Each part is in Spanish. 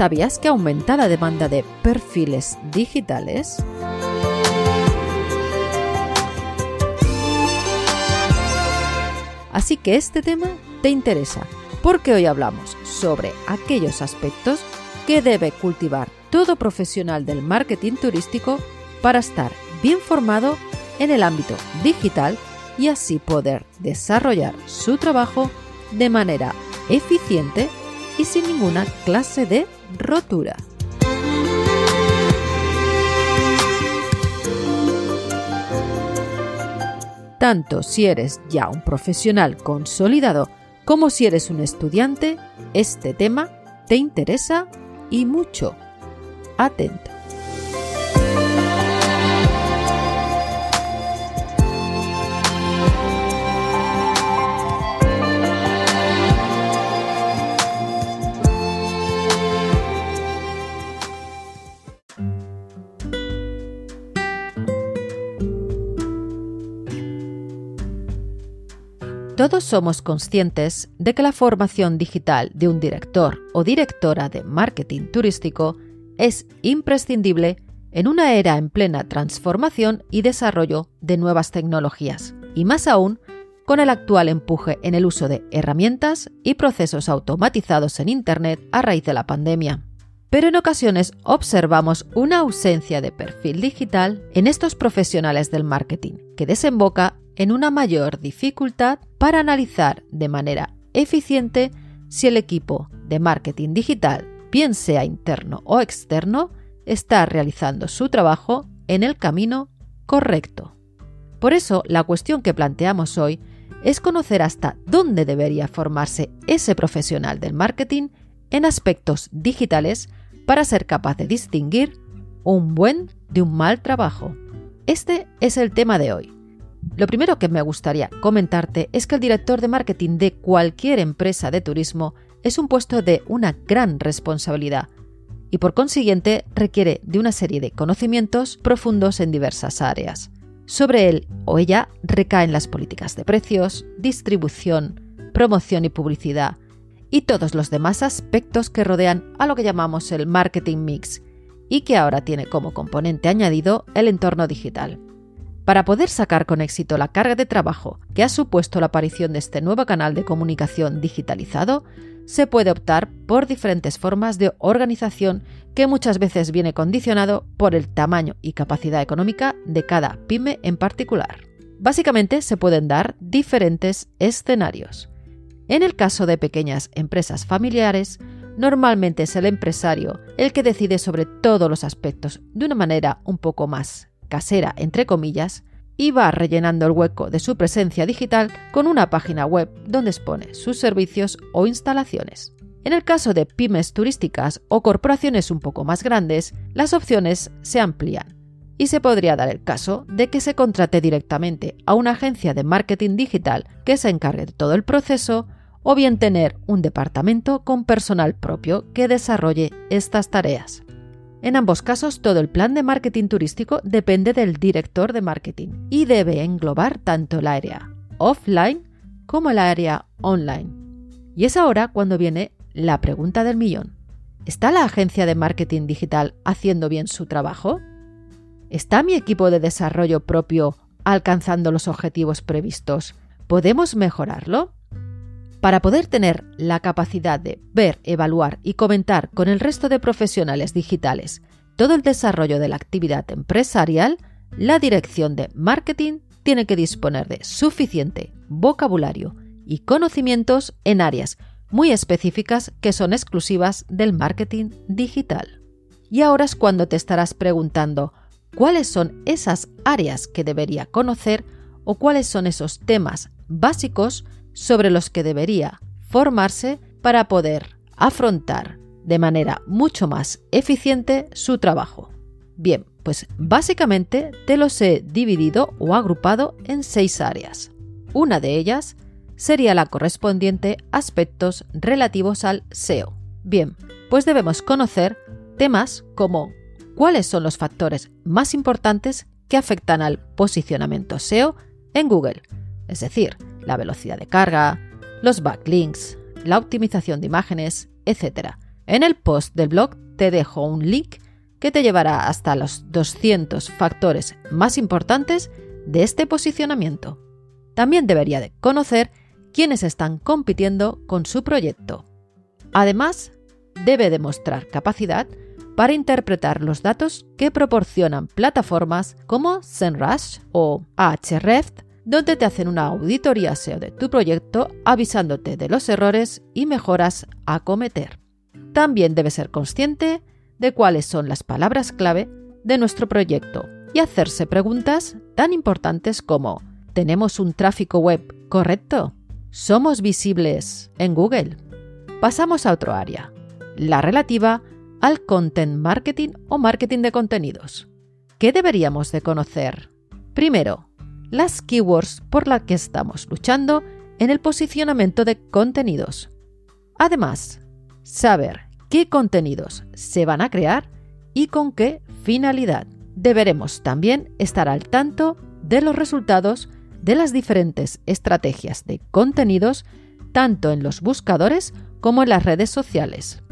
¿Sabías que aumenta la demanda de perfiles digitales? Así que este tema te interesa, porque hoy hablamos sobre aquellos aspectos que debe cultivar todo profesional del marketing turístico para estar bien formado en el ámbito digital y así poder desarrollar su trabajo de manera eficiente y sin ninguna clase de rotura. Tanto si eres ya un profesional consolidado como si eres un estudiante, este tema te interesa y mucho. Atento. Todos somos conscientes de que la formación digital de un director o directora de marketing turístico es imprescindible en una era en plena transformación y desarrollo de nuevas tecnologías, y más aún con el actual empuje en el uso de herramientas y procesos automatizados en Internet a raíz de la pandemia. Pero en ocasiones observamos una ausencia de perfil digital en estos profesionales del marketing, que desemboca en una mayor dificultad para analizar de manera eficiente si el equipo de marketing digital, bien sea interno o externo, está realizando su trabajo en el camino correcto. Por eso, la cuestión que planteamos hoy es conocer hasta dónde debería formarse ese profesional del marketing en aspectos digitales para ser capaz de distinguir un buen de un mal trabajo. Este es el tema de hoy. Lo primero que me gustaría comentarte es que el director de marketing de cualquier empresa de turismo es un puesto de una gran responsabilidad y por consiguiente requiere de una serie de conocimientos profundos en diversas áreas. Sobre él o ella recaen las políticas de precios, distribución, promoción y publicidad y todos los demás aspectos que rodean a lo que llamamos el marketing mix y que ahora tiene como componente añadido el entorno digital. Para poder sacar con éxito la carga de trabajo que ha supuesto la aparición de este nuevo canal de comunicación digitalizado, se puede optar por diferentes formas de organización que muchas veces viene condicionado por el tamaño y capacidad económica de cada pyme en particular. Básicamente se pueden dar diferentes escenarios. En el caso de pequeñas empresas familiares, normalmente es el empresario el que decide sobre todos los aspectos de una manera un poco más casera, entre comillas, y va rellenando el hueco de su presencia digital con una página web donde expone sus servicios o instalaciones. En el caso de pymes turísticas o corporaciones un poco más grandes, las opciones se amplían y se podría dar el caso de que se contrate directamente a una agencia de marketing digital que se encargue de todo el proceso o bien tener un departamento con personal propio que desarrolle estas tareas. En ambos casos, todo el plan de marketing turístico depende del director de marketing y debe englobar tanto el área offline como el área online. Y es ahora cuando viene la pregunta del millón. ¿Está la agencia de marketing digital haciendo bien su trabajo? ¿Está mi equipo de desarrollo propio alcanzando los objetivos previstos? ¿Podemos mejorarlo? Para poder tener la capacidad de ver, evaluar y comentar con el resto de profesionales digitales todo el desarrollo de la actividad empresarial, la dirección de marketing tiene que disponer de suficiente vocabulario y conocimientos en áreas muy específicas que son exclusivas del marketing digital. Y ahora es cuando te estarás preguntando cuáles son esas áreas que debería conocer o cuáles son esos temas básicos sobre los que debería formarse para poder afrontar de manera mucho más eficiente su trabajo. Bien, pues básicamente te los he dividido o agrupado en seis áreas. Una de ellas sería la correspondiente aspectos relativos al SEO. Bien, pues debemos conocer temas como cuáles son los factores más importantes que afectan al posicionamiento SEO en Google, es decir, la velocidad de carga, los backlinks, la optimización de imágenes, etc. En el post del blog te dejo un link que te llevará hasta los 200 factores más importantes de este posicionamiento. También debería de conocer quiénes están compitiendo con su proyecto. Además, debe demostrar capacidad para interpretar los datos que proporcionan plataformas como SEMrush o Ahrefs, donde te hacen una auditoría SEO de tu proyecto avisándote de los errores y mejoras a cometer. También debe ser consciente de cuáles son las palabras clave de nuestro proyecto y hacerse preguntas tan importantes como ¿tenemos un tráfico web correcto? ¿Somos visibles en Google? Pasamos a otro área, la relativa al content marketing o marketing de contenidos. ¿Qué deberíamos de conocer? Primero, las keywords por las que estamos luchando en el posicionamiento de contenidos. Además, saber qué contenidos se van a crear y con qué finalidad. Deberemos también estar al tanto de los resultados de las diferentes estrategias de contenidos tanto en los buscadores como en las redes sociales.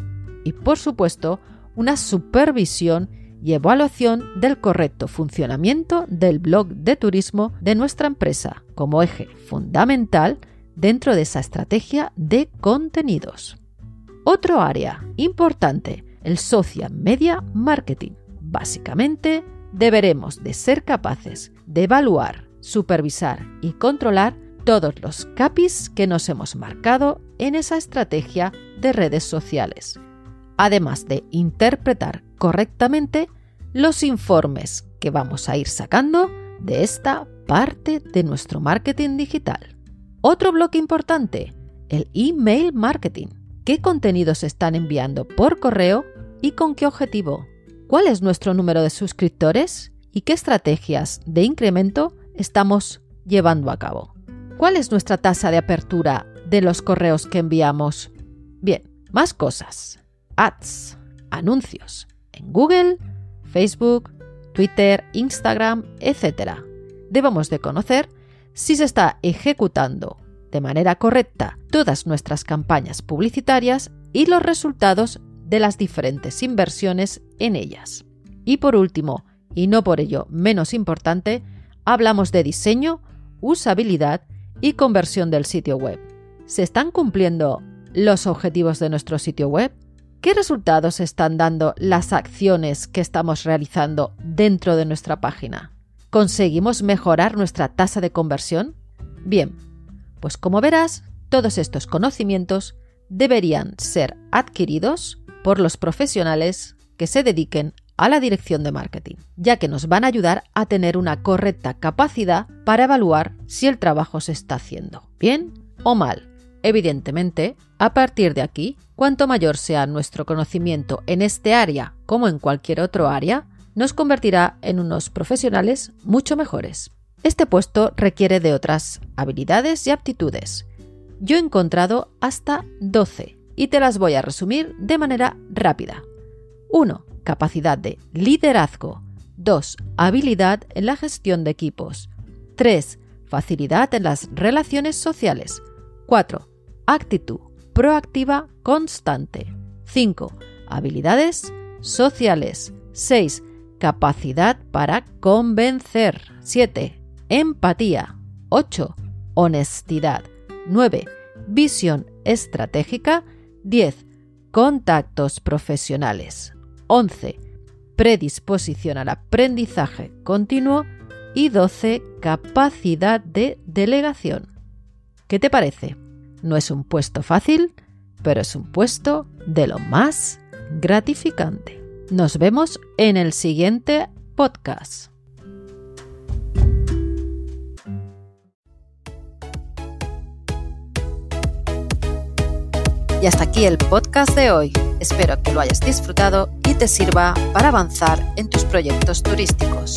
Y por supuesto, una supervisión y evaluación del correcto funcionamiento del blog de turismo de nuestra empresa como eje fundamental dentro de esa estrategia de contenidos. Otro área importante, el social media marketing. Básicamente, deberemos de ser capaces de evaluar, supervisar y controlar todos los CAPIs que nos hemos marcado en esa estrategia de redes sociales, además de interpretar correctamente los informes que vamos a ir sacando de esta parte de nuestro marketing digital. Otro bloque importante, el email marketing qué contenidos están enviando por correo y con qué objetivo, cuál es nuestro número de suscriptores y qué estrategias de incremento estamos llevando a cabo. ¿Cuál es nuestra tasa de apertura de los correos que enviamos? Bien, más cosas. Ads, anuncios en Google, Facebook, Twitter, Instagram, etc. Debemos de conocer si se está ejecutando de manera correcta todas nuestras campañas publicitarias y los resultados de las diferentes inversiones en ellas. Y por último, y no por ello menos importante, hablamos de diseño, usabilidad y conversión del sitio web. ¿Se están cumpliendo los objetivos de nuestro sitio web? ¿Qué resultados están dando las acciones que estamos realizando dentro de nuestra página? ¿Conseguimos mejorar nuestra tasa de conversión? Bien, pues como verás, todos estos conocimientos deberían ser adquiridos por los profesionales que se dediquen a la dirección de marketing, ya que nos van a ayudar a tener una correcta capacidad para evaluar si el trabajo se está haciendo bien o mal. Evidentemente, a partir de aquí, cuanto mayor sea nuestro conocimiento en este área como en cualquier otro área, nos convertirá en unos profesionales mucho mejores. Este puesto requiere de otras habilidades y aptitudes. Yo he encontrado hasta 12 y te las voy a resumir de manera rápida. 1. Capacidad de liderazgo. 2. Habilidad en la gestión de equipos. 3. Facilidad en las relaciones sociales. 4. Actitud proactiva constante. 5. Habilidades sociales. 6. Capacidad para convencer. 7 empatía. 8. Honestidad. 9. Visión estratégica. 10. Contactos profesionales. 11. Predisposición al aprendizaje continuo. Y 12. Capacidad de delegación. ¿Qué te parece? No es un puesto fácil, pero es un puesto de lo más gratificante. Nos vemos en el siguiente podcast. Y hasta aquí el podcast de hoy. Espero que lo hayas disfrutado y te sirva para avanzar en tus proyectos turísticos.